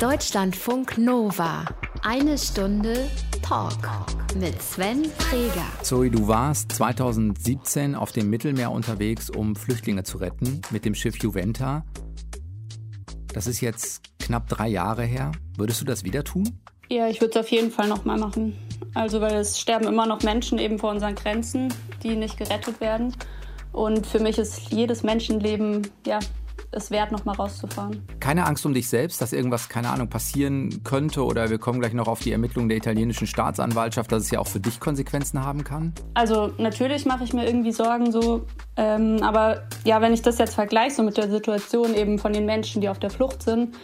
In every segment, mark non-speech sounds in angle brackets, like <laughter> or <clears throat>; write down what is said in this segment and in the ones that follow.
Deutschlandfunk Nova. Eine Stunde Talk mit Sven Freger. Zoe, du warst 2017 auf dem Mittelmeer unterwegs, um Flüchtlinge zu retten mit dem Schiff Juventa. Das ist jetzt knapp drei Jahre her. Würdest du das wieder tun? Ja, ich würde es auf jeden Fall nochmal machen. Also, weil es sterben immer noch Menschen eben vor unseren Grenzen, die nicht gerettet werden. Und für mich ist jedes Menschenleben ja es wert, noch mal rauszufahren. Keine Angst um dich selbst, dass irgendwas, keine Ahnung, passieren könnte oder wir kommen gleich noch auf die Ermittlungen der italienischen Staatsanwaltschaft, dass es ja auch für dich Konsequenzen haben kann? Also natürlich mache ich mir irgendwie Sorgen so, ähm, aber ja, wenn ich das jetzt vergleiche so mit der Situation eben von den Menschen, die auf der Flucht sind,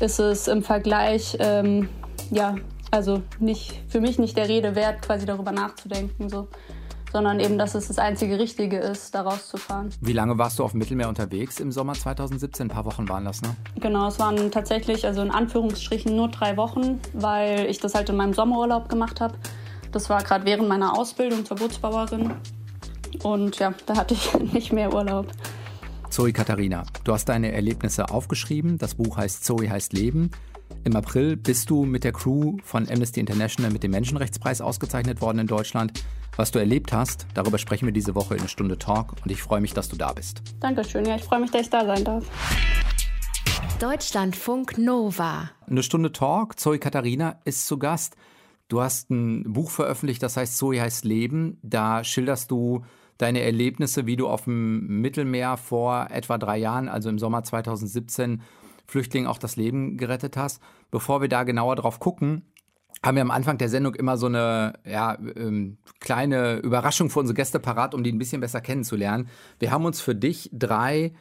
ist es im Vergleich ähm, ja also nicht für mich nicht der Rede wert, quasi darüber nachzudenken so sondern eben, dass es das einzige Richtige ist, da rauszufahren. Wie lange warst du auf dem Mittelmeer unterwegs im Sommer 2017? Ein paar Wochen waren das, ne? Genau, es waren tatsächlich, also in Anführungsstrichen nur drei Wochen, weil ich das halt in meinem Sommerurlaub gemacht habe. Das war gerade während meiner Ausbildung zur Bootsbauerin. Und ja, da hatte ich <laughs> nicht mehr Urlaub. Zoe Katharina, du hast deine Erlebnisse aufgeschrieben. Das Buch heißt Zoe heißt Leben. Im April bist du mit der Crew von Amnesty International mit dem Menschenrechtspreis ausgezeichnet worden in Deutschland. Was du erlebt hast, darüber sprechen wir diese Woche in eine Stunde Talk und ich freue mich, dass du da bist. Dankeschön, ja, ich freue mich, dass ich da sein darf. Deutschlandfunk Nova. Eine Stunde Talk, Zoe Katharina ist zu Gast. Du hast ein Buch veröffentlicht, das heißt Zoe heißt Leben. Da schilderst du deine Erlebnisse, wie du auf dem Mittelmeer vor etwa drei Jahren, also im Sommer 2017, Flüchtlingen auch das Leben gerettet hast. Bevor wir da genauer drauf gucken, haben wir am Anfang der Sendung immer so eine ja, ähm, kleine Überraschung für unsere Gäste parat, um die ein bisschen besser kennenzulernen. Wir haben uns für dich drei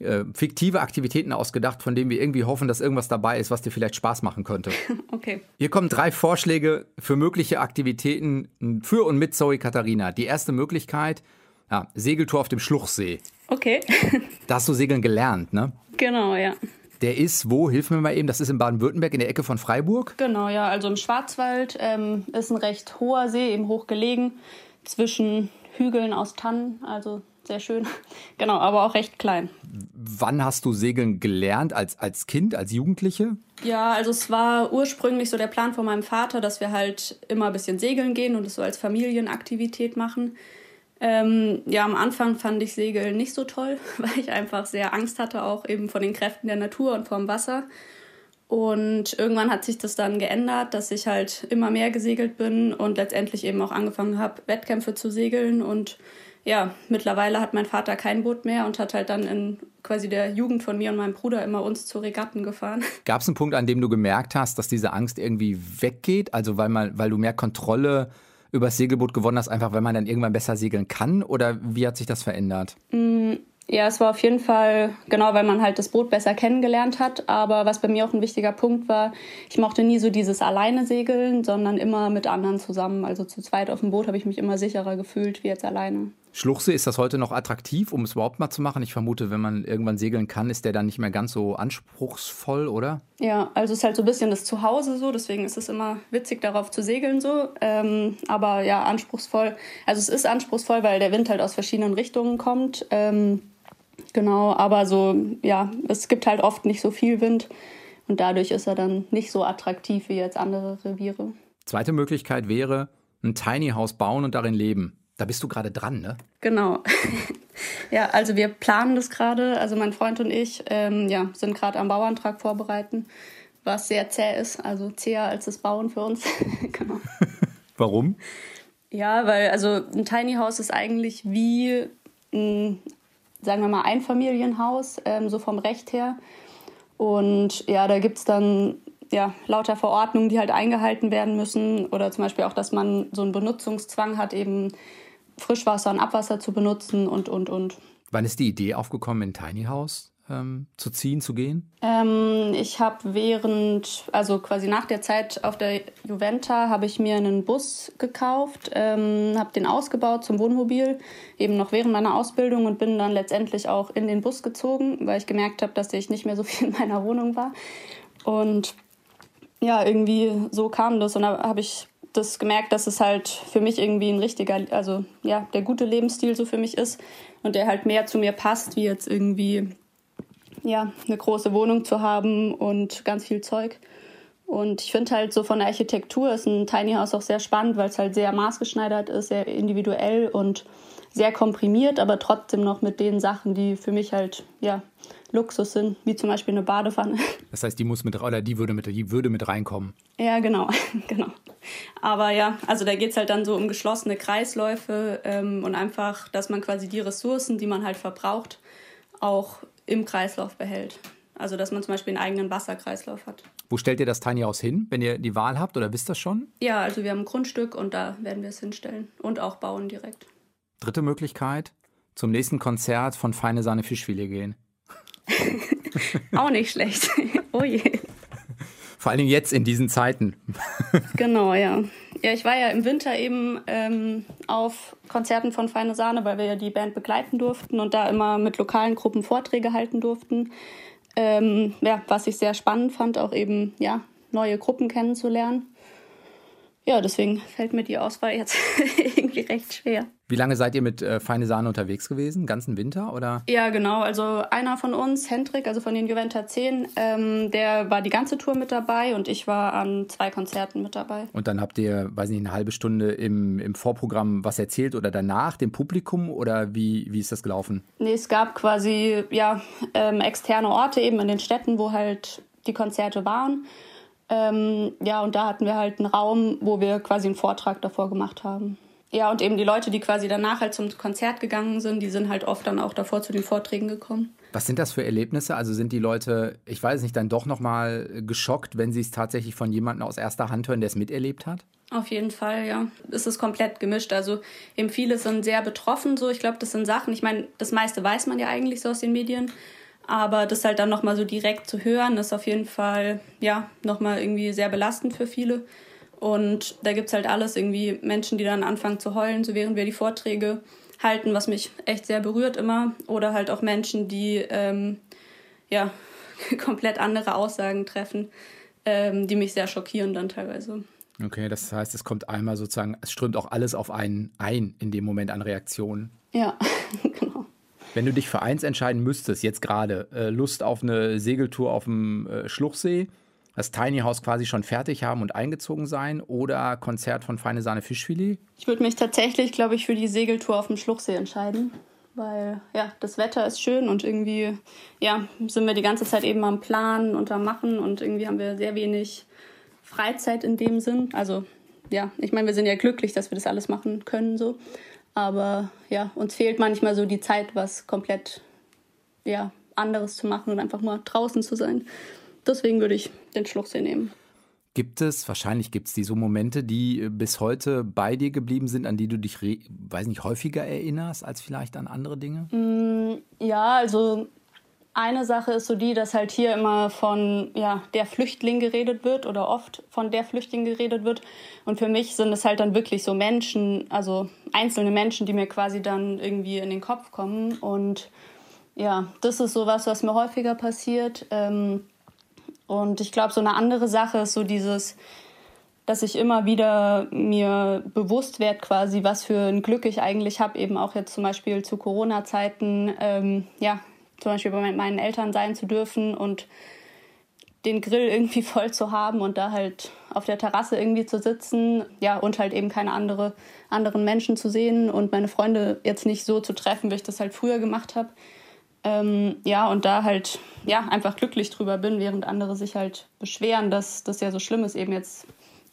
äh, fiktive Aktivitäten ausgedacht, von denen wir irgendwie hoffen, dass irgendwas dabei ist, was dir vielleicht Spaß machen könnte. <laughs> Okay. Hier kommen drei Vorschläge für mögliche Aktivitäten für und mit Zoe Katharina. Die erste Möglichkeit, ja, Segeltour auf dem Schluchsee. Okay. <laughs> da hast du segeln gelernt, ne? Genau, ja. Der ist wo? Hilf mir mal eben. Das ist in Baden-Württemberg in der Ecke von Freiburg? Genau, ja. Also im Schwarzwald ähm, ist ein recht hoher See, eben hoch gelegen, zwischen Hügeln aus Tannen. Also sehr schön. <laughs> Genau, aber auch recht klein. Wann hast du Segeln gelernt? Als, als Kind, als Jugendliche? Ja, also es war ursprünglich so der Plan von meinem Vater, dass wir halt immer ein bisschen segeln gehen und es so als Familienaktivität machen. Ähm, ja, am Anfang fand ich Segeln nicht so toll, <laughs> weil ich einfach sehr Angst hatte, auch eben von den Kräften der Natur und vom Wasser. Und irgendwann hat sich das dann geändert, dass ich halt immer mehr gesegelt bin und letztendlich eben auch angefangen habe, Wettkämpfe zu segeln. Und ja, mittlerweile hat mein Vater kein Boot mehr und hat halt dann in quasi der Jugend von mir und meinem Bruder immer uns zu Regatten gefahren. <laughs> Gab es einen Punkt, an dem du gemerkt hast, dass diese Angst irgendwie weggeht? Also weil, man, weil du mehr Kontrolle übers Segelboot gewonnen hast, einfach weil man dann irgendwann besser segeln kann? Oder wie hat sich das verändert? Mm, ja, es war auf jeden Fall, genau, weil man halt das Boot besser kennengelernt hat. Aber was bei mir auch ein wichtiger Punkt war, ich mochte nie so dieses alleine segeln, sondern immer mit anderen zusammen. Also zu zweit auf dem Boot habe ich mich immer sicherer gefühlt wie jetzt alleine. Schluchsee, ist das heute noch attraktiv, um es überhaupt mal zu machen? Ich vermute, wenn man irgendwann segeln kann, ist der dann nicht mehr ganz so anspruchsvoll, oder? Ja, also es ist halt so ein bisschen das Zuhause so, deswegen ist es immer witzig, darauf zu segeln so. Ähm, aber ja, anspruchsvoll. Also es ist anspruchsvoll, weil der Wind halt aus verschiedenen Richtungen kommt. Ähm, genau, aber so, ja, es gibt halt oft nicht so viel Wind und dadurch ist er dann nicht so attraktiv wie jetzt andere Reviere. Zweite Möglichkeit wäre, ein Tiny House bauen und darin leben. Da bist du gerade dran, ne? Genau. <laughs> ja, also wir planen das gerade. Also mein Freund und ich ähm, ja, sind gerade am Bauantrag vorbereiten, was sehr zäh ist. Also zäher als das Bauen für uns. <laughs> genau. Warum? Ja, weil also ein Tiny House ist eigentlich wie ein, sagen wir mal, Einfamilienhaus, ähm, so vom Recht her. Und ja, da gibt es dann ja, lauter Verordnungen, die halt eingehalten werden müssen. Oder zum Beispiel auch, dass man so einen Benutzungszwang hat, eben Frischwasser und Abwasser zu benutzen und, und, und. Wann ist die Idee aufgekommen, in Tiny House ähm, zu ziehen, zu gehen? Ähm, ich habe während, also quasi nach der Zeit auf der Juventa, habe ich mir einen Bus gekauft, ähm, habe den ausgebaut zum Wohnmobil, eben noch während meiner Ausbildung und bin dann letztendlich auch in den Bus gezogen, weil ich gemerkt habe, dass ich nicht mehr so viel in meiner Wohnung war. Und ja, irgendwie so kam das und da habe ich das gemerkt, dass es halt für mich irgendwie ein richtiger, also ja, der gute Lebensstil so für mich ist und der halt mehr zu mir passt, wie jetzt irgendwie ja, eine große Wohnung zu haben und ganz viel Zeug. Und ich finde halt so von der Architektur ist ein Tiny House auch sehr spannend, weil es halt sehr maßgeschneidert ist, sehr individuell und sehr komprimiert, aber trotzdem noch mit den Sachen, die für mich halt ja Luxus sind, wie zum Beispiel eine Badewanne. <laughs> Das heißt, die muss mit oder die würde mit die würde mit reinkommen. Ja, genau, <laughs> genau. Aber ja, also da geht es halt dann so um geschlossene Kreisläufe ähm, und einfach, dass man quasi die Ressourcen, die man halt verbraucht, auch im Kreislauf behält. Also dass man zum Beispiel einen eigenen Wasserkreislauf hat. Wo stellt ihr das Tiny House hin, wenn ihr die Wahl habt oder wisst das schon? Ja, also wir haben ein Grundstück und da werden wir es hinstellen und auch bauen direkt. Dritte Möglichkeit, zum nächsten Konzert von Feine Sahne Fischfilet gehen. <laughs> auch nicht schlecht. <laughs> oh je. Vor allen Dingen jetzt in diesen Zeiten. <laughs> genau, ja. Ja, ich war ja im Winter eben ähm, auf Konzerten von Feine Sahne, weil wir ja die Band begleiten durften und da immer mit lokalen Gruppen Vorträge halten durften. Ähm, ja, was ich sehr spannend fand, auch eben ja, neue Gruppen kennenzulernen ja, deswegen fällt mir die Auswahl jetzt <laughs> irgendwie recht schwer. Wie lange seid ihr mit äh, Feine Sahne unterwegs gewesen? Ganzen Winter oder? Ja, genau. Also einer von uns, Hendrik, also von den Juventa 10, ähm, der war die ganze Tour mit dabei und ich war an zwei Konzerten mit dabei. Und dann habt ihr, weiß nicht, eine halbe Stunde im, im Vorprogramm was erzählt oder danach dem Publikum oder wie, wie ist das gelaufen? Nee, es gab quasi ja ähm, externe Orte eben in den Städten, wo halt die Konzerte waren. Ähm, ja, und da hatten wir halt einen Raum, wo wir quasi einen Vortrag davor gemacht haben. Ja, und eben die Leute, die quasi danach halt zum Konzert gegangen sind, die sind halt oft dann auch davor zu den Vorträgen gekommen. Was sind das für Erlebnisse? Also sind die Leute, ich weiß nicht, dann doch nochmal geschockt, wenn sie es tatsächlich von jemandem aus erster Hand hören, der es miterlebt hat? Auf jeden Fall, ja. Es ist komplett gemischt. Also eben viele sind sehr betroffen so. Ich glaube, das sind Sachen, ich meine, das meiste weiß man ja eigentlich so aus den Medien. Aber das halt dann nochmal so direkt zu hören, ist auf jeden Fall, ja, nochmal irgendwie sehr belastend für viele. Und da gibt es halt alles, irgendwie Menschen, die dann anfangen zu heulen, so während wir die Vorträge halten, was mich echt sehr berührt immer. Oder halt auch Menschen, die, ähm, ja, <laughs> komplett andere Aussagen treffen, ähm, die mich sehr schockieren dann teilweise. Okay, das heißt, es kommt einmal sozusagen, es strömt auch alles auf einen ein in dem Moment an Reaktionen. Ja, <laughs> genau. Wenn du dich für eins entscheiden müsstest, jetzt gerade, äh, Lust auf eine Segeltour auf dem äh, Schluchsee, das Tiny House quasi schon fertig haben und eingezogen sein oder Konzert von Feine Sahne Fischfilet? Ich würde mich tatsächlich, glaube ich, für die Segeltour auf dem Schluchsee entscheiden. Weil ja, das Wetter ist schön und irgendwie ja, sind wir die ganze Zeit eben am Planen und am Machen und irgendwie haben wir sehr wenig Freizeit in dem Sinn. Also ja, ich meine, wir sind ja glücklich, dass wir das alles machen können so. Aber ja, uns fehlt manchmal so die Zeit, was komplett ja, anderes zu machen und einfach mal draußen zu sein. Deswegen würde ich den Schluchsee nehmen. Gibt es, wahrscheinlich gibt es die so Momente, die bis heute bei dir geblieben sind, an die du dich, weiß nicht, häufiger erinnerst als vielleicht an andere Dinge? Mm, ja, also eine Sache ist so die, dass halt hier immer von ja, der Flüchtling geredet wird oder oft von der Flüchtling geredet wird. Und für mich sind es halt dann wirklich so Menschen, also einzelne Menschen, die mir quasi dann irgendwie in den Kopf kommen. Und ja, das ist so was, was mir häufiger passiert. Ähm, und ich glaube, so eine andere Sache ist so dieses, dass ich immer wieder mir bewusst werde, quasi, was für ein Glück ich eigentlich habe, eben auch jetzt zum Beispiel zu Corona-Zeiten, ähm, ja, zum Beispiel bei meinen Eltern sein zu dürfen und den Grill <laughs> irgendwie voll zu haben und da halt auf der Terrasse irgendwie zu sitzen, ja, und halt eben keine andere, anderen Menschen zu sehen und meine Freunde jetzt nicht so zu treffen, wie ich das halt früher gemacht habe. Ähm, ja, und da halt, ja, einfach glücklich drüber bin, während andere sich halt beschweren, dass das ja so schlimm ist, eben jetzt,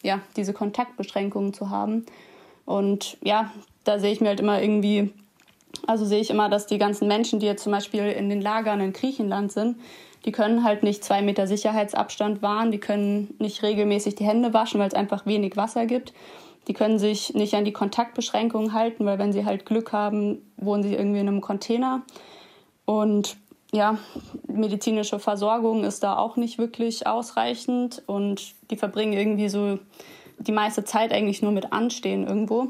ja, diese Kontaktbeschränkungen zu haben. Und ja, da sehe ich mir halt immer irgendwie also sehe ich immer, dass die ganzen Menschen, die jetzt zum Beispiel in den Lagern in Griechenland sind, die können halt nicht zwei Meter Sicherheitsabstand wahren, die können nicht regelmäßig die Hände waschen, weil es einfach wenig Wasser gibt. Die können sich nicht an die Kontaktbeschränkungen halten, weil wenn sie halt Glück haben, wohnen sie irgendwie in einem Container. Und ja, medizinische Versorgung ist da auch nicht wirklich ausreichend und die verbringen irgendwie so die meiste Zeit eigentlich nur mit Anstehen irgendwo.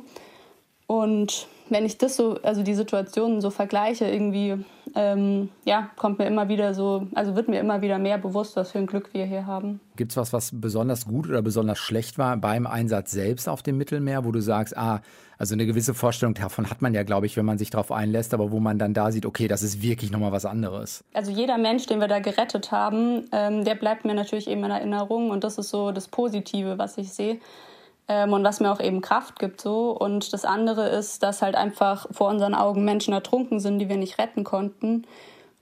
Und wenn ich das so, also die Situationen so vergleiche, irgendwie ähm, ja, kommt mir immer wieder so, also wird mir immer wieder mehr bewusst, was für ein Glück wir hier haben. Gibt es was, was besonders gut oder besonders schlecht war beim Einsatz selbst auf dem Mittelmeer, wo du sagst, ah, also eine gewisse Vorstellung davon hat man ja, glaube ich, wenn man sich darauf einlässt, aber wo man dann da sieht, okay, das ist wirklich nochmal was anderes. Also jeder Mensch, den wir da gerettet haben, ähm, der bleibt mir natürlich eben in Erinnerung und das ist so das Positive, was ich sehe ähm, und was mir auch eben Kraft gibt so. Und das andere ist, dass halt einfach vor unseren Augen Menschen ertrunken sind, die wir nicht retten konnten.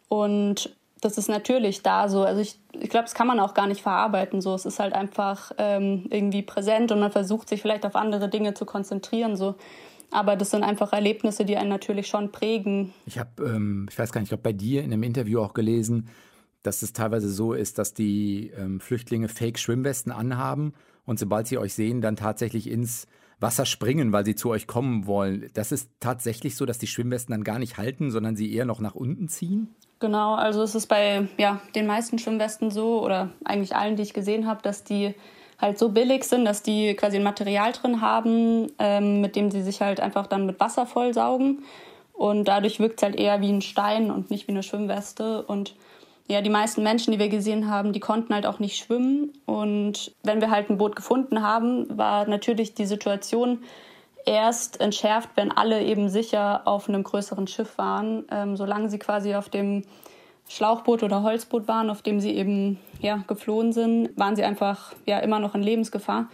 Und das ist natürlich da so. Also ich, ich glaube, das kann man auch gar nicht verarbeiten. So, es ist halt einfach ähm, irgendwie präsent und man versucht sich vielleicht auf andere Dinge zu konzentrieren. So. Aber das sind einfach Erlebnisse, die einen natürlich schon prägen. Ich habe, ähm, ich weiß gar nicht, ich glaube bei dir in einem Interview auch gelesen, dass es teilweise so ist, dass die ähm, Flüchtlinge Fake-Schwimmwesten anhaben und sobald sie euch sehen, dann tatsächlich ins Wasser springen, weil sie zu euch kommen wollen. Das ist tatsächlich so, dass die Schwimmwesten dann gar nicht halten, sondern sie eher noch nach unten ziehen? Genau, also es ist bei ja, den meisten Schwimmwesten so oder eigentlich allen, die ich gesehen habe, dass die halt so billig sind, dass die quasi ein Material drin haben, ähm, mit dem sie sich halt einfach dann mit Wasser vollsaugen. Und dadurch wirkt es halt eher wie ein Stein und nicht wie eine Schwimmweste. Und ja, die meisten Menschen, die wir gesehen haben, die konnten halt auch nicht schwimmen. Und wenn wir halt ein Boot gefunden haben, war natürlich die Situation erst entschärft, wenn alle eben sicher auf einem größeren Schiff waren. Ähm, solange sie quasi auf dem Schlauchboot oder Holzboot waren, auf dem sie eben ja, geflohen sind, waren sie einfach ja immer noch in Lebensgefahr.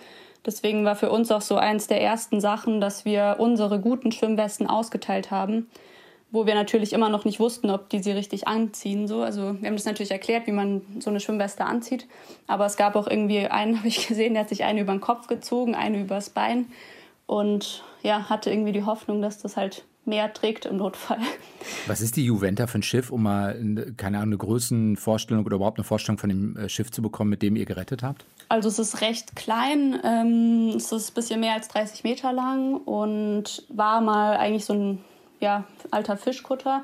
Deswegen war für uns auch so eins der ersten Sachen, dass wir unsere guten Schwimmwesten ausgeteilt haben wo wir natürlich immer noch nicht wussten, ob die sie richtig anziehen. So. Also wir haben das natürlich erklärt, wie man so eine Schwimmweste anzieht. Aber es gab auch irgendwie einen, <laughs> habe ich gesehen, der hat sich eine über den Kopf gezogen, eine übers Bein und ja, hatte irgendwie die Hoffnung, dass das halt mehr trägt im Notfall. <laughs> Was ist die Juventa für ein Schiff, um mal, keine Ahnung, eine Größenvorstellung oder überhaupt eine Vorstellung von dem äh, Schiff zu bekommen, mit dem ihr gerettet habt? Also es ist recht klein, ähm, es ist ein bisschen mehr als 30 Meter lang und war mal eigentlich so ein ja, alter Fischkutter.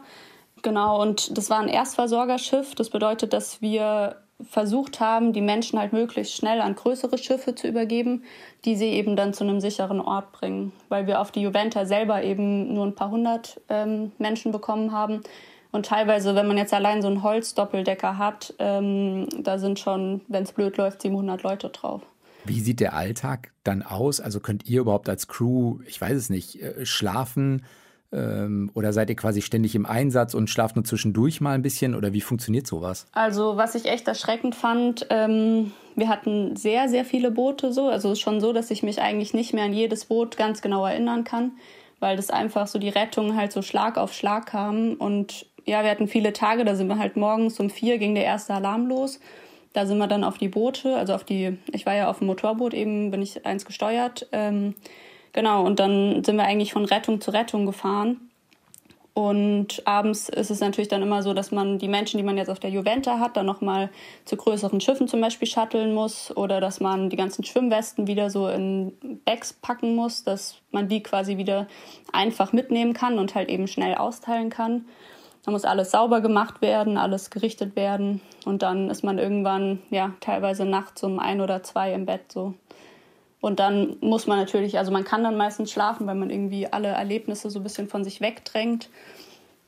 Genau, und das war ein Erstversorgerschiff. Das bedeutet, dass wir versucht haben, die Menschen halt möglichst schnell an größere Schiffe zu übergeben, die sie eben dann zu einem sicheren Ort bringen. Weil wir auf die Juventa selber eben nur ein paar hundert ähm, Menschen bekommen haben. Und teilweise, wenn man jetzt allein so einen Holzdoppeldecker hat, ähm, da sind schon, wenn es blöd läuft, 700 Leute drauf. Wie sieht der Alltag dann aus? Also könnt ihr überhaupt als Crew, ich weiß es nicht, äh, schlafen? Ähm, oder seid ihr quasi ständig im Einsatz und schlaft nur zwischendurch mal ein bisschen? Oder wie funktioniert sowas? Also, was ich echt erschreckend fand, ähm, wir hatten sehr, sehr viele Boote so. Also, es ist schon so, dass ich mich eigentlich nicht mehr an jedes Boot ganz genau erinnern kann, weil das einfach so die Rettung halt so Schlag auf Schlag kam. Und ja, wir hatten viele Tage, da sind wir halt morgens um vier ging der erste Alarm los. Da sind wir dann auf die Boote, also auf die, ich war ja auf dem Motorboot eben, bin ich eins gesteuert. Ähm, Genau, und dann sind wir eigentlich von Rettung zu Rettung gefahren. Und abends ist es natürlich dann immer so, dass man die Menschen, die man jetzt auf der Juventa hat, dann nochmal zu größeren Schiffen zum Beispiel shutteln muss oder dass man die ganzen Schwimmwesten wieder so in Bags packen muss, dass man die quasi wieder einfach mitnehmen kann und halt eben schnell austeilen kann. Da muss alles sauber gemacht werden, alles gerichtet werden und dann ist man irgendwann ja teilweise nachts um ein oder zwei im Bett so. Und dann muss man natürlich, also man kann dann meistens schlafen, weil man irgendwie alle Erlebnisse so ein bisschen von sich wegdrängt.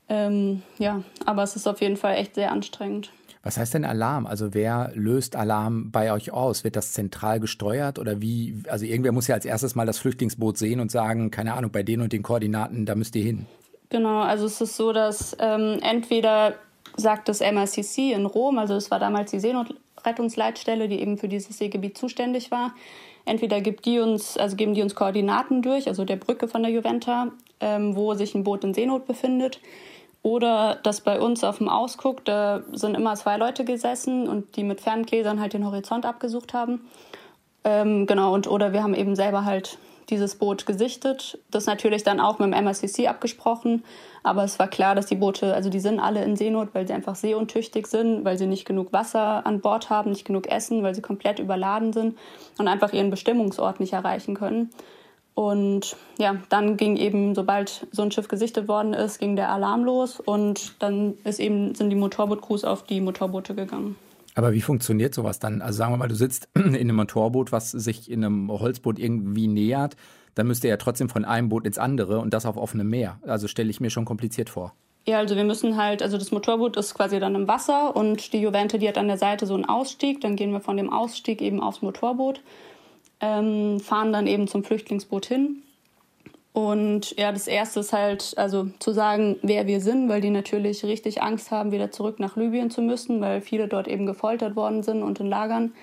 Ähm, ja, aber es ist auf jeden Fall echt sehr anstrengend. Was heißt denn Alarm? Also wer löst Alarm bei euch aus? Wird das zentral gesteuert oder wie? Also irgendwer muss ja als erstes mal das Flüchtlingsboot sehen und sagen, keine Ahnung, bei denen und den Koordinaten, da müsst ihr hin. Genau, also es ist so, dass ähm, entweder sagt das MRCC in Rom, also es war damals die Seenotrettungsleitstelle, die eben für dieses Seegebiet zuständig war, Entweder gibt die uns, also geben die uns Koordinaten durch, also der Brücke von der Juventa, ähm, wo sich ein Boot in Seenot befindet. Oder das bei uns auf dem Ausguck, da sind immer zwei Leute gesessen und die mit Ferngläsern halt den Horizont abgesucht haben. Ähm, genau, und oder wir haben eben selber halt dieses Boot gesichtet. Das natürlich dann auch mit dem MSCC abgesprochen. Aber es war klar, dass die Boote, also die sind alle in Seenot, weil sie einfach seeuntüchtig sind, weil sie nicht genug Wasser an Bord haben, nicht genug Essen, weil sie komplett überladen sind und einfach ihren Bestimmungsort nicht erreichen können. Und ja, dann ging eben, sobald so ein Schiff gesichtet worden ist, ging der Alarm los und dann ist eben, sind die Motorboot-Crews auf die Motorboote gegangen. Aber wie funktioniert sowas dann? Also sagen wir mal, du sitzt <clears throat> in einem Motorboot, was sich in einem Holzboot irgendwie nähert, dann müsst ihr ja trotzdem von einem Boot ins andere und das auf offenem Meer. Also stelle ich mir schon kompliziert vor. Ja, also wir müssen halt, also das Motorboot ist quasi dann im Wasser und die Juvente, die hat an der Seite so einen Ausstieg. Dann gehen wir von dem Ausstieg eben aufs Motorboot, ähm, fahren dann eben zum Flüchtlingsboot hin. Und ja, das erste ist halt, also zu sagen, wer wir sind, weil die natürlich richtig Angst haben, wieder zurück nach Libyen zu müssen, weil viele dort eben gefoltert worden sind und in Lagern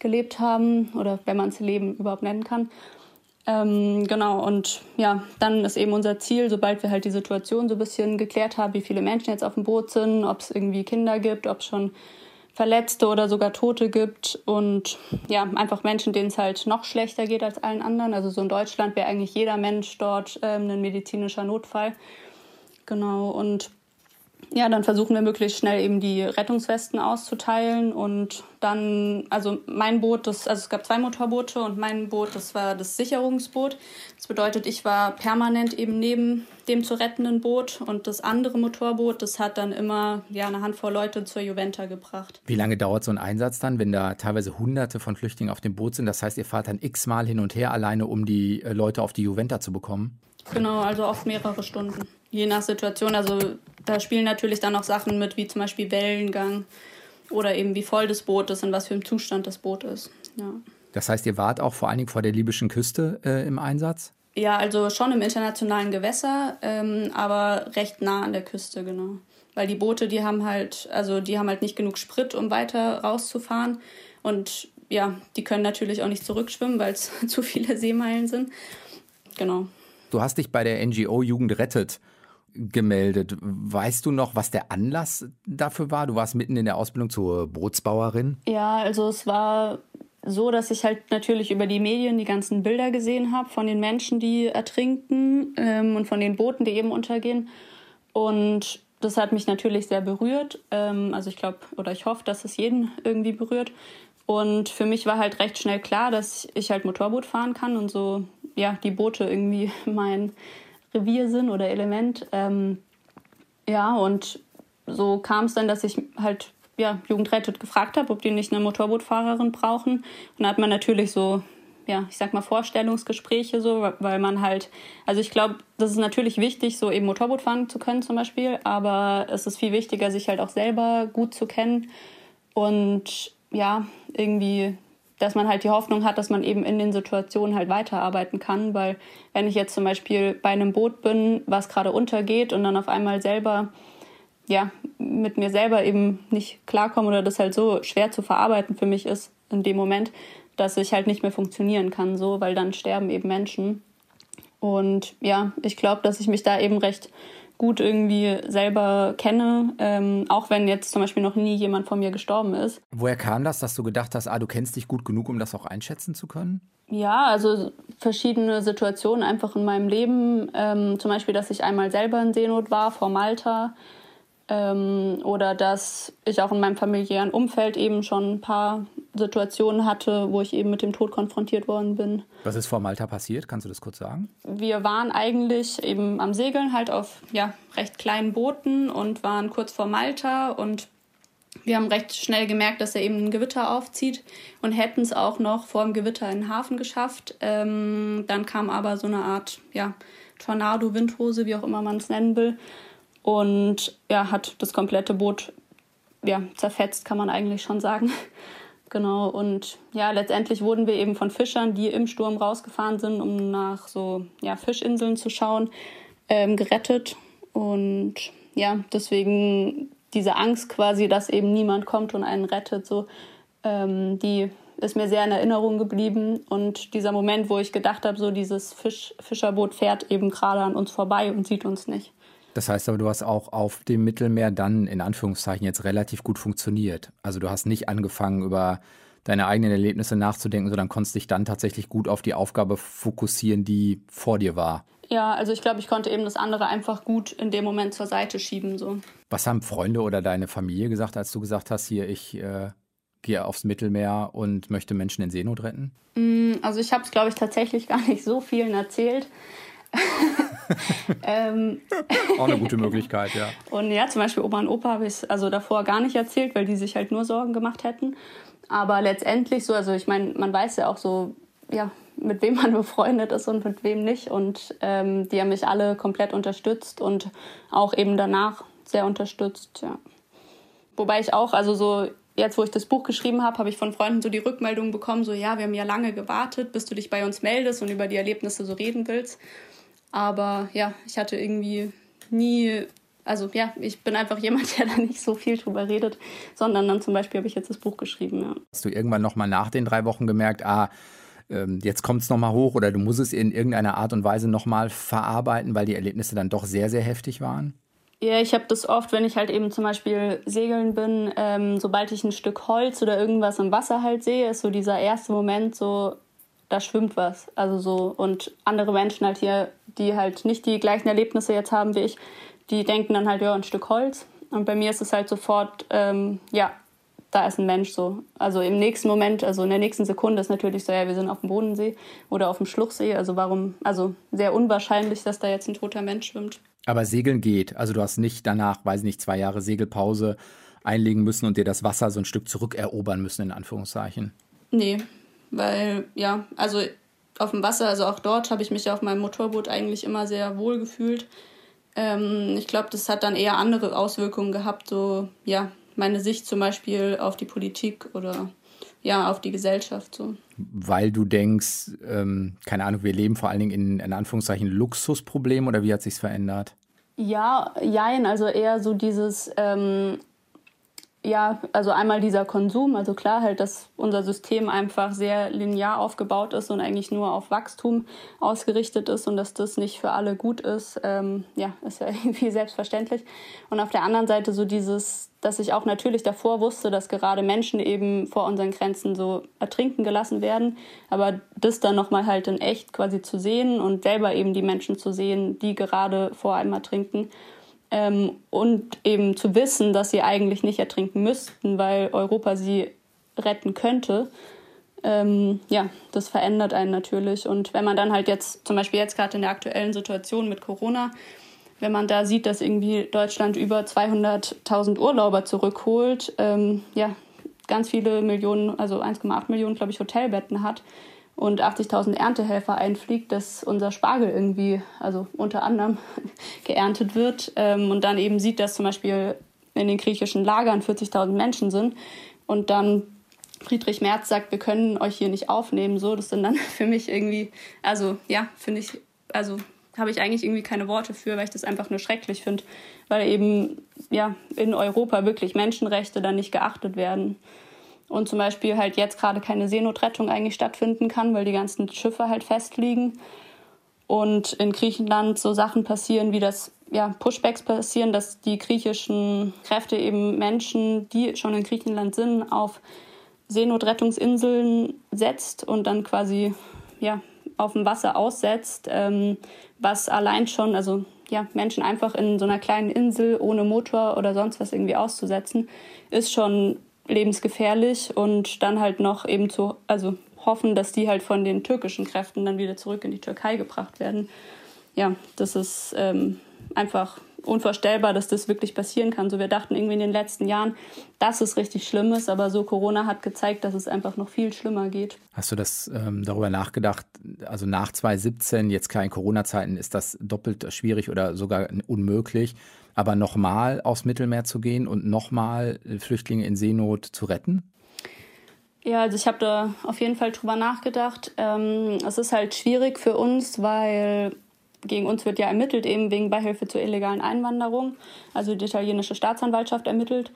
gelebt haben oder wenn man es Leben überhaupt nennen kann. Ähm, genau, und ja, dann ist eben unser Ziel, sobald wir halt die Situation so ein bisschen geklärt haben, wie viele Menschen jetzt auf dem Boot sind, ob es irgendwie Kinder gibt, ob es schon Verletzte oder sogar Tote gibt und ja, einfach Menschen, denen es halt noch schlechter geht als allen anderen. Also so in Deutschland wäre eigentlich jeder Mensch dort ähm, ein medizinischer Notfall. Genau, und ja, dann versuchen wir möglichst schnell eben die Rettungswesten auszuteilen und dann, also mein Boot, das, also es gab zwei Motorboote und mein Boot, das war das Sicherungsboot. Das bedeutet, ich war permanent eben neben dem zu rettenden Boot und das andere Motorboot, das hat dann immer ja eine Handvoll Leute zur Juventa gebracht. Wie lange dauert so ein Einsatz dann, wenn da teilweise Hunderte von Flüchtlingen auf dem Boot sind? Das heißt, ihr fahrt dann x-mal hin und her alleine, um die äh, Leute auf die Juventa zu bekommen? Genau, also oft mehrere Stunden. Je nach Situation. Also da spielen natürlich dann auch Sachen mit, wie zum Beispiel Wellengang oder eben wie voll das Boot ist und was für ein Zustand das Boot ist. Ja. Das heißt, ihr wart auch vor allen Dingen vor der libyschen Küste äh, im Einsatz? Ja, also schon im internationalen Gewässer, ähm, aber recht nah an der Küste, genau. Weil die Boote, die haben halt, also die haben halt nicht genug Sprit, um weiter rauszufahren. Und ja, die können natürlich auch nicht zurückschwimmen, weil es <laughs> zu viele Seemeilen sind. Genau. Du hast dich bei der NGO Jugend rettet gemeldet. Weißt du noch, was der Anlass dafür war? Du warst mitten in der Ausbildung zur Bootsbauerin. Ja, also es war so, dass ich halt natürlich über die Medien die ganzen Bilder gesehen habe von den Menschen, die ertrinken ähm, und von den Booten, die eben untergehen. Und das hat mich natürlich sehr berührt. Ähm, also ich glaube oder ich hoffe, dass es jeden irgendwie berührt. Und für mich war halt recht schnell klar, dass ich halt Motorboot fahren kann und so ja die Boote irgendwie <laughs> mein Revier sind oder Element. Ähm, ja, und so kam es dann, dass ich halt ja, Jugendrettet gefragt habe, ob die nicht eine Motorbootfahrerin brauchen. Und da hat man natürlich so, ja, ich sag mal Vorstellungsgespräche so, weil man halt, also ich glaube, das ist natürlich wichtig, so eben Motorboot fahren zu können zum Beispiel, aber es ist viel wichtiger, sich halt auch selber gut zu kennen und ja, irgendwie dass man halt die Hoffnung hat, dass man eben in den Situationen halt weiterarbeiten kann. Weil wenn ich jetzt zum Beispiel bei einem Boot bin, was gerade untergeht und dann auf einmal selber, ja, mit mir selber eben nicht klarkomme oder das halt so schwer zu verarbeiten für mich ist in dem Moment, dass ich halt nicht mehr funktionieren kann, so, weil dann sterben eben Menschen. Und ja, ich glaube, dass ich mich da eben recht gut irgendwie selber kenne, ähm, auch wenn jetzt zum Beispiel noch nie jemand von mir gestorben ist. Woher kam das, dass du gedacht hast, ah, du kennst dich gut genug, um das auch einschätzen zu können? Ja, also verschiedene Situationen einfach in meinem Leben. Ähm, zum Beispiel, dass ich einmal selber in Seenot war vor Malta. Ähm, oder dass ich auch in meinem familiären Umfeld eben schon ein paar Situationen hatte, wo ich eben mit dem Tod konfrontiert worden bin. Was ist vor Malta passiert? Kannst du das kurz sagen? Wir waren eigentlich eben am Segeln halt auf ja, recht kleinen Booten und waren kurz vor Malta und wir haben recht schnell gemerkt, dass er eben ein Gewitter aufzieht und hätten es auch noch vor dem Gewitter in den Hafen geschafft. Ähm, dann kam aber so eine Art ja, Tornado, Windhose, wie auch immer man es nennen will und ja, hat das komplette Boot ja, zerfetzt, kann man eigentlich schon sagen. <laughs> genau, und ja, letztendlich wurden wir eben von Fischern, die im Sturm rausgefahren sind, um nach so ja, Fischinseln zu schauen, ähm, gerettet. Und ja, deswegen diese Angst quasi, dass eben niemand kommt und einen rettet, so, ähm, die ist mir sehr in Erinnerung geblieben. Und dieser Moment, wo ich gedacht habe, so dieses Fisch, Fischerboot fährt eben gerade an uns vorbei und sieht uns nicht. Das heißt aber, du hast auch auf dem Mittelmeer dann in Anführungszeichen jetzt relativ gut funktioniert. Also du hast nicht angefangen, über deine eigenen Erlebnisse nachzudenken, sondern konntest dich dann tatsächlich gut auf die Aufgabe fokussieren, die vor dir war. Ja, also ich glaube, ich konnte eben das andere einfach gut in dem Moment zur Seite schieben. So. Was haben Freunde oder deine Familie gesagt, als du gesagt hast, hier, ich äh, gehe aufs Mittelmeer und möchte Menschen in Seenot retten? Mm, also ich habe es, glaube ich, tatsächlich <laughs> gar nicht so vielen erzählt. <laughs> ähm, Auch eine gute Möglichkeit, ja. <laughs> Und ja, zum Beispiel Oma und Opa habe ich es also davor gar nicht erzählt, weil die sich halt nur Sorgen gemacht hätten. Aber letztendlich so, also ich meine, man weiß ja auch so, ja, mit wem man <laughs> befreundet ist und mit wem nicht. Und ähm, die haben mich alle komplett unterstützt und auch eben danach sehr unterstützt. Ja. Wobei ich auch, also so jetzt, wo ich das Buch geschrieben habe, habe ich von Freunden so die Rückmeldung bekommen, so ja, wir haben ja lange gewartet, bis du dich bei uns meldest und über die Erlebnisse so reden willst. Aber ja, ich hatte irgendwie nie, also ja, ich bin einfach jemand, <laughs> der da nicht so viel drüber redet, sondern dann zum Beispiel habe ich jetzt das Buch geschrieben. Ja. Hast du irgendwann nochmal nach den drei Wochen gemerkt, ah, ähm, jetzt kommt es nochmal hoch oder du musst es in irgendeiner Art und Weise nochmal verarbeiten, weil die Erlebnisse dann doch sehr, sehr heftig waren? Ja, ich habe das oft, wenn ich halt eben zum Beispiel segeln bin, ähm, sobald ich ein Stück Holz oder irgendwas im Wasser halt sehe, ist so dieser erste Moment so, da schwimmt was. Also so, und andere Menschen halt hier, die halt nicht die gleichen Erlebnisse jetzt haben wie ich, die denken dann halt, ja, ein Stück Holz. Und bei mir ist es halt sofort, ähm, ja, da ist ein Mensch so. Also im nächsten Moment, also in der nächsten Sekunde ist natürlich so, ja, wir sind auf dem Bodensee oder auf dem Schluchsee. Also warum, also sehr unwahrscheinlich, dass da jetzt ein toter Mensch schwimmt. Aber Segeln geht. Also du hast nicht danach, weiß ich nicht, zwei Jahre Segelpause einlegen müssen und dir das Wasser so ein Stück zurückerobern müssen, in Anführungszeichen. Nee, weil ja, also auf dem Wasser, also auch dort habe ich mich auf meinem Motorboot eigentlich immer sehr wohl gefühlt. Ähm, ich glaube, das hat dann eher andere Auswirkungen gehabt, so ja, meine Sicht zum Beispiel auf die Politik oder ja, auf die Gesellschaft so. Weil du denkst, ähm, keine Ahnung, wir leben vor allen Dingen in, in Anführungszeichen Luxusproblem oder wie hat sich's verändert? Ja, jein, also eher so dieses, ähm, ja, also einmal dieser Konsum, also klar halt, dass unser System einfach sehr linear aufgebaut ist und eigentlich nur auf Wachstum ausgerichtet ist und dass das nicht für alle gut ist, ähm, ja, ist ja <laughs> irgendwie selbstverständlich. Und auf der anderen Seite so dieses, dass ich auch natürlich davor wusste, dass gerade Menschen eben vor unseren Grenzen so ertrinken gelassen werden, aber das dann nochmal halt in echt quasi zu sehen und selber eben die Menschen zu sehen, die gerade vor einem ertrinken ähm, und eben zu wissen, dass sie eigentlich nicht ertrinken müssten, weil Europa sie retten könnte. Ähm, ja, das verändert einen natürlich. Und wenn man dann halt jetzt, zum Beispiel jetzt gerade in der aktuellen Situation mit Corona, wenn man da sieht, dass irgendwie Deutschland über 200.000 Urlauber zurückholt, ähm, ja, ganz viele Millionen, also 1,8 Millionen, glaube ich, Hotelbetten hat, und 80.000 Erntehelfer einfliegt, dass unser Spargel irgendwie, also unter anderem, <laughs> geerntet wird. Ähm, und dann eben sieht, dass zum Beispiel in den griechischen Lagern 40.000 Menschen sind. Und dann Friedrich Merz sagt, wir können euch hier nicht aufnehmen, so, das sind dann <laughs> für mich irgendwie, also ja, finde ich, also habe ich eigentlich irgendwie keine Worte für, weil ich das einfach nur schrecklich finde, weil eben ja in Europa wirklich Menschenrechte dann nicht geachtet werden und zum Beispiel halt jetzt gerade keine Seenotrettung eigentlich stattfinden kann, weil die ganzen Schiffe halt festliegen. Und in Griechenland so Sachen passieren, wie das ja, Pushbacks passieren, dass die griechischen Kräfte eben Menschen, die schon in Griechenland sind, auf Seenotrettungsinseln setzt und dann quasi ja, auf dem Wasser aussetzt, ähm, was allein schon, also ja, Menschen einfach in so einer kleinen Insel ohne Motor oder sonst was irgendwie auszusetzen, ist schon lebensgefährlich und dann halt noch eben zu, also hoffen, dass die halt von den türkischen Kräften dann wieder zurück in die Türkei gebracht werden. Ja, das ist ähm, einfach unvorstellbar, dass das wirklich passieren kann. So, wir dachten irgendwie in den letzten Jahren, dass es richtig schlimm ist, aber so Corona hat gezeigt, dass es einfach noch viel schlimmer geht. Hast du das ähm, darüber nachgedacht? Also nach 2017, jetzt klar in Corona-Zeiten, ist das doppelt schwierig oder sogar unmöglich aber nochmal aufs Mittelmeer zu gehen und nochmal Flüchtlinge in Seenot zu retten? Ja, also ich habe da auf jeden Fall drüber nachgedacht. Ähm, es ist halt schwierig für uns, weil gegen uns wird ja ermittelt, eben wegen Beihilfe zur illegalen Einwanderung. Also die italienische Staatsanwaltschaft ermittelt.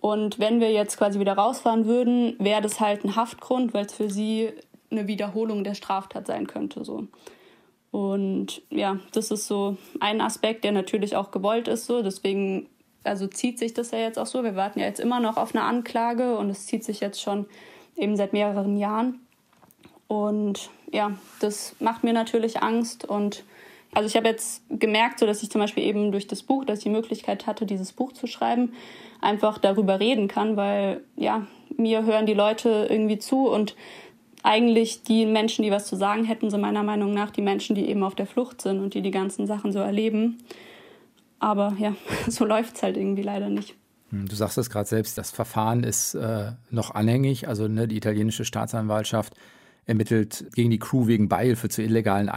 Und wenn wir jetzt quasi wieder rausfahren würden, wäre das halt ein Haftgrund, weil es für sie eine Wiederholung der Straftat sein könnte. So. Und ja, das ist so ein Aspekt, der natürlich auch gewollt ist. So. Deswegen also zieht sich das ja jetzt auch so. Wir warten ja jetzt immer noch auf eine Anklage und es zieht sich jetzt schon eben seit mehreren Jahren. Und ja, das macht mir natürlich Angst. Und also ich habe jetzt gemerkt, so dass ich zum Beispiel eben durch das Buch, dass ich die Möglichkeit hatte, dieses Buch zu schreiben, einfach darüber reden kann, weil ja, mir hören die Leute irgendwie zu und eigentlich die Menschen, die was zu sagen hätten, sind meiner Meinung nach die Menschen, die eben auf der Flucht sind und die die ganzen Sachen so erleben. Aber ja, <laughs> so läuft es halt irgendwie leider nicht. Hm, du sagst es gerade selbst, das Verfahren ist äh, noch anhängig. Also ne, die italienische Staatsanwaltschaft ermittelt gegen die Crew wegen Beihilfe zur illegalen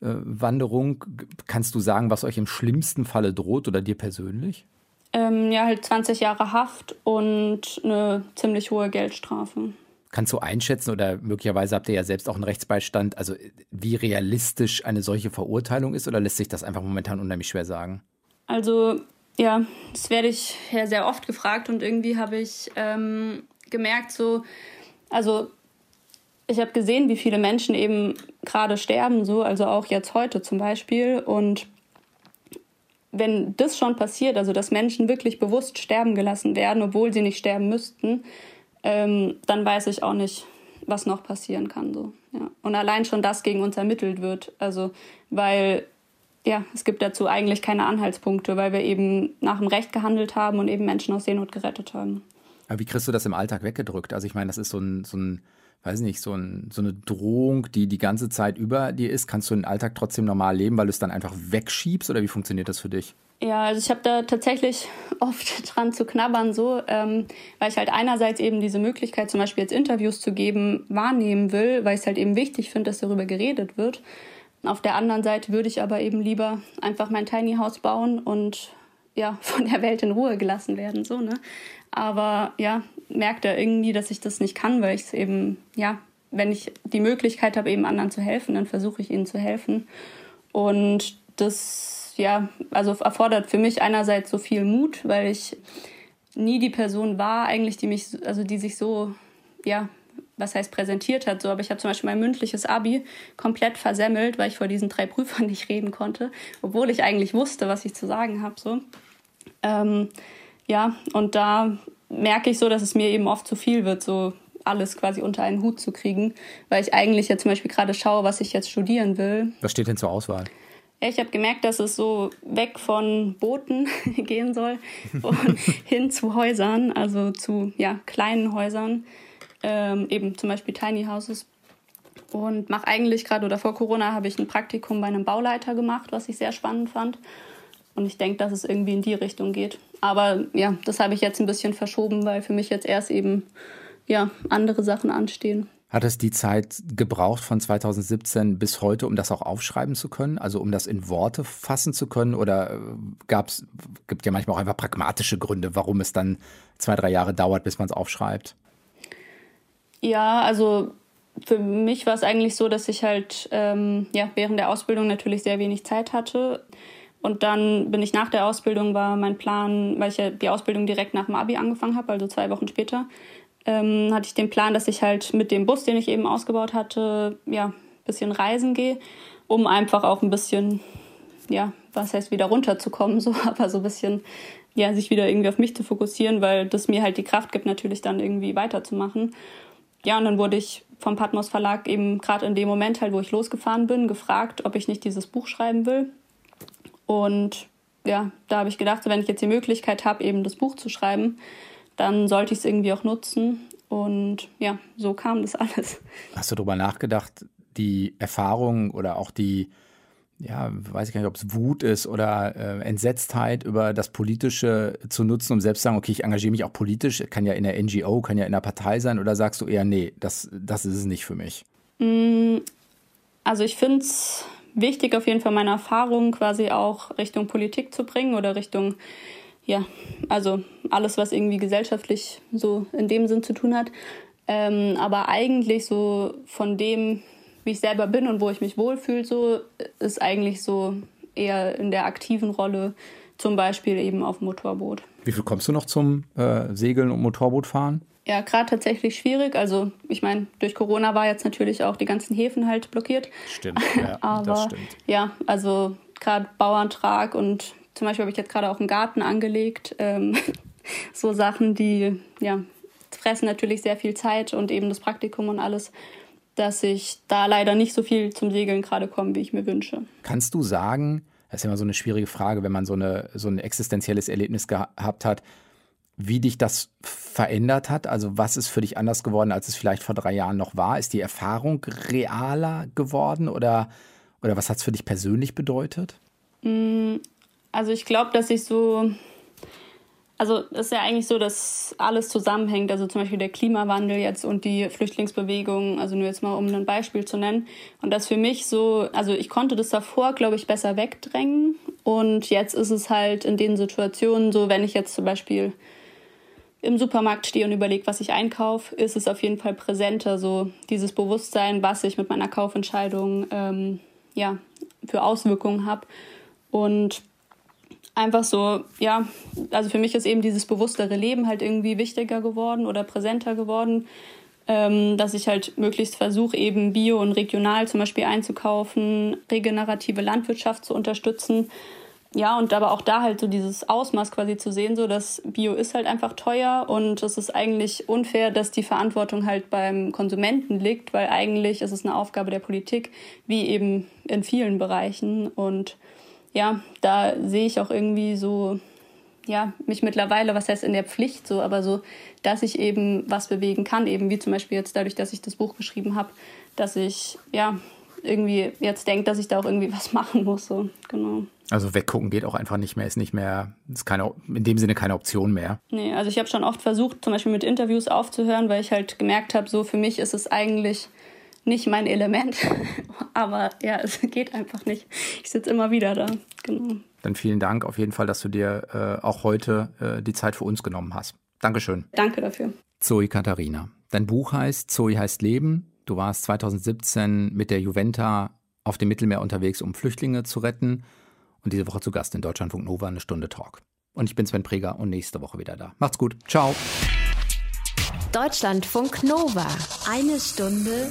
Einwanderung. Kannst du sagen, was euch im schlimmsten Falle droht oder dir persönlich? Ähm, ja, halt 20 Jahre Haft und eine ziemlich hohe Geldstrafe. Kannst du einschätzen oder möglicherweise habt ihr ja selbst auch einen Rechtsbeistand, also wie realistisch eine solche Verurteilung ist oder lässt sich das einfach momentan unheimlich schwer sagen? Also ja, das werde ich ja sehr oft gefragt und irgendwie habe ich ähm, gemerkt, so, also ich habe gesehen, wie viele Menschen eben gerade sterben, so, also auch jetzt heute zum Beispiel. Und wenn das schon passiert, also dass Menschen wirklich bewusst sterben gelassen werden, obwohl sie nicht sterben müssten, ähm, dann weiß ich auch nicht, was noch passieren kann. So. Ja. Und allein schon das gegen uns ermittelt wird. Also, weil ja, es gibt dazu eigentlich keine Anhaltspunkte, weil wir eben nach dem Recht gehandelt haben und eben Menschen aus Seenot gerettet haben. Aber wie kriegst du das im Alltag weggedrückt? Also ich meine, das ist so ein, so ein weiß nicht, so, ein, so eine Drohung, die die ganze Zeit über dir ist. Kannst du den Alltag trotzdem normal leben, weil du es dann einfach wegschiebst oder wie funktioniert das für dich? Ja, also ich habe da tatsächlich <laughs> oft dran zu knabbern, so, ähm, weil ich halt einerseits eben diese Möglichkeit, zum Beispiel jetzt Interviews zu geben, wahrnehmen will, weil ich es halt eben wichtig finde, dass darüber geredet wird. Auf der anderen Seite würde ich aber eben lieber einfach mein Tiny House bauen und ja, <laughs> von der Welt in Ruhe gelassen werden, so, ne? Aber ja, merkt er irgendwie, dass ich das nicht kann, weil ich es eben, ja, wenn ich die Möglichkeit habe, eben anderen zu helfen, dann versuche ich ihnen zu helfen. Und das, ja, also erfordert für mich einerseits so viel Mut, weil ich nie die Person war, eigentlich, die mich, also die sich so, ja, was heißt präsentiert hat, so, aber ich habe zum Beispiel mein mündliches Abi komplett versemmelt, weil ich vor diesen drei Prüfern <laughs> nicht reden konnte, obwohl ich eigentlich wusste, was ich zu sagen habe, so. Ähm, ja, und da merke ich so, dass es mir eben oft zu viel wird, so alles quasi unter einen Hut zu kriegen, weil ich eigentlich ja zum Beispiel gerade schaue, was ich jetzt studieren will. Was steht denn zur Auswahl? Ja, ich habe gemerkt, dass es so weg von Booten <laughs> gehen soll und <laughs> hin zu Häusern, also zu ja, kleinen Häusern, ähm, eben zum Beispiel Tiny Houses. Und mache eigentlich gerade oder vor Corona habe ich ein Praktikum bei einem Bauleiter gemacht, was ich sehr spannend fand. Und ich denke, dass es irgendwie in die Richtung geht. Aber ja, das habe ich jetzt ein bisschen verschoben, weil für mich jetzt erst eben ja, andere Sachen anstehen. Hat es die Zeit gebraucht von 2017 bis heute, um das auch aufschreiben zu können? Also um das in Worte fassen zu können? Oder äh, gab's, gibt ja manchmal auch einfach pragmatische Gründe, warum es dann zwei, drei Jahre dauert, bis man es aufschreibt? Ja, also für mich war es eigentlich so, dass ich halt ähm, ja, während der Ausbildung natürlich sehr wenig Zeit hatte. Und dann bin ich nach der Ausbildung, war mein Plan, weil ich ja die Ausbildung direkt nach dem Abi angefangen habe, also zwei Wochen später, ähm, hatte ich den Plan, dass ich halt mit dem Bus, den ich eben ausgebaut hatte, ja, ein bisschen reisen gehe, um einfach auch ein bisschen, ja, was heißt wieder runterzukommen, <laughs> so, aber so ein bisschen, ja, sich wieder irgendwie auf mich zu fokussieren, weil das mir halt die Kraft gibt, natürlich dann irgendwie weiterzumachen. Ja, und dann wurde ich vom Patmos Verlag eben gerade in dem Moment halt, wo ich losgefahren bin, gefragt, ob ich nicht dieses Buch schreiben will. Und ja, da habe ich gedacht, wenn ich jetzt die Möglichkeit habe, eben das Buch zu schreiben, dann sollte ich es irgendwie auch nutzen. Und ja, so kam das <laughs> alles. Hast du darüber nachgedacht, die Erfahrung oder auch die, ja, weiß ich gar nicht, ob es Wut ist oder äh, Entsetztheit über das Politische zu nutzen, um selbst zu sagen, okay, ich engagiere mich auch politisch, kann ja in der NGO, kann ja in der Partei sein, oder sagst du eher, nee, das, das ist es nicht für mich? Mm, also ich finde es wichtig, auf jeden Fall meine Erfahrungen quasi auch Richtung Politik zu bringen oder Richtung, ja, also alles, was irgendwie gesellschaftlich so in dem Sinn zu tun hat. Ähm, aber eigentlich so von dem, wie ich selber bin und wo ich mich wohlfühle, so ist eigentlich so eher in der aktiven Rolle, zum Beispiel eben auf Motorboot. Wie viel kommst du noch zum äh, Segeln und Motorbootfahren? Ja, gerade tatsächlich schwierig. Also ich meine, durch Corona war jetzt natürlich auch die ganzen Häfen halt blockiert. Stimmt, ja, <laughs> Aber das stimmt. ja, also gerade Bauantrag und zum Beispiel habe ich jetzt gerade auch einen Garten angelegt. Ähm, <laughs> so Sachen, die ja fressen natürlich sehr viel Zeit und eben das Praktikum und alles, dass ich da leider nicht so viel zum Segeln gerade komme, wie ich mir wünsche. Kannst du sagen, das ist immer so eine schwierige Frage, wenn man so, eine, so ein existenzielles Erlebnis gehabt hat, wie dich das verändert hat? Also was ist für dich anders geworden, als es vielleicht vor drei Jahren noch war? Ist die Erfahrung realer geworden oder, oder was hat es für dich persönlich bedeutet? Also ich glaube, dass ich so, Also es ist ja eigentlich so, dass alles zusammenhängt. Also zum Beispiel der Klimawandel jetzt und die Flüchtlingsbewegung, also nur jetzt mal um ein Beispiel zu nennen. Und das für mich so, also ich konnte das davor, glaube ich, besser wegdrängen. Und jetzt ist es halt in den Situationen so, wenn ich jetzt zum Beispiel im Supermarkt stehe und überlege, was ich einkaufe, ist es auf jeden Fall präsenter, so dieses Bewusstsein, was ich mit meiner Kaufentscheidung ähm, ja, für Auswirkungen habe. Und einfach so, ja, also für mich ist eben dieses bewusstere Leben halt irgendwie wichtiger geworden oder präsenter geworden, ähm, dass ich halt möglichst versuche, eben bio und regional zum Beispiel einzukaufen, regenerative Landwirtschaft zu unterstützen. Ja, und aber auch da halt so dieses Ausmaß quasi zu sehen, so dass Bio ist halt einfach teuer und es ist eigentlich unfair, dass die Verantwortung halt beim Konsumenten liegt, weil eigentlich ist es eine Aufgabe der Politik, wie eben in vielen Bereichen. Und ja, da sehe ich auch irgendwie so, ja, mich mittlerweile, was heißt in der Pflicht so, aber so, dass ich eben was bewegen kann, eben wie zum Beispiel jetzt dadurch, dass ich das Buch geschrieben habe, dass ich, ja, irgendwie jetzt denke, dass ich da auch irgendwie <laughs> was machen muss, so, genau. Also weggucken geht auch einfach nicht mehr, ist nicht mehr, ist keine, in dem Sinne keine Option mehr. Nee, also ich habe schon oft versucht, zum Beispiel mit Interviews aufzuhören, weil ich halt gemerkt habe, so für mich ist es eigentlich nicht mein Element. <laughs> Aber ja, es <laughs> geht einfach nicht. Ich sitze immer wieder da. Genau. Dann vielen Dank auf jeden Fall, dass du dir äh, auch heute äh, die Zeit für uns genommen hast. Dankeschön. Danke dafür. Zoe Katharina. Dein Buch heißt Zoe heißt Leben. Du warst 2017 mit der Juventa auf dem Mittelmeer unterwegs, um Flüchtlinge zu retten. Und diese Woche zu Gast in Deutschlandfunk Nova eine Stunde Talk. Und ich bin Sven Preger und nächste Woche wieder da. Macht's gut. Ciao. Deutschlandfunk Nova. Eine Stunde